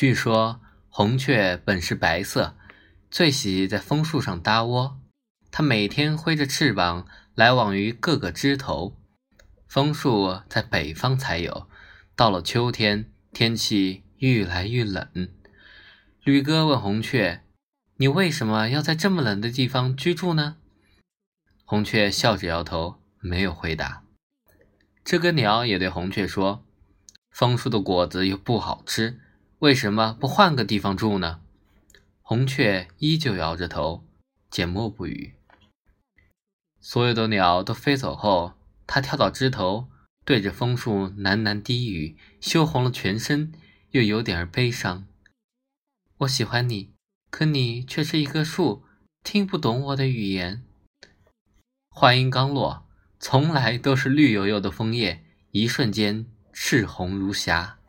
据说红雀本是白色，最喜在枫树上搭窝。它每天挥着翅膀来往于各个枝头。枫树在北方才有，到了秋天，天气愈来愈冷。吕哥问红雀：“你为什么要在这么冷的地方居住呢？”红雀笑着摇头，没有回答。这个鸟也对红雀说：“枫树的果子又不好吃，为什么不换个地方住呢？”红雀依旧摇着头，缄默不语。所有的鸟都飞走后，它跳到枝头，对着枫树喃喃低语，羞红了全身，又有点儿悲伤。我喜欢你，可你却是一棵树，听不懂我的语言。话音刚落，从来都是绿油油的枫叶，一瞬间赤红如霞。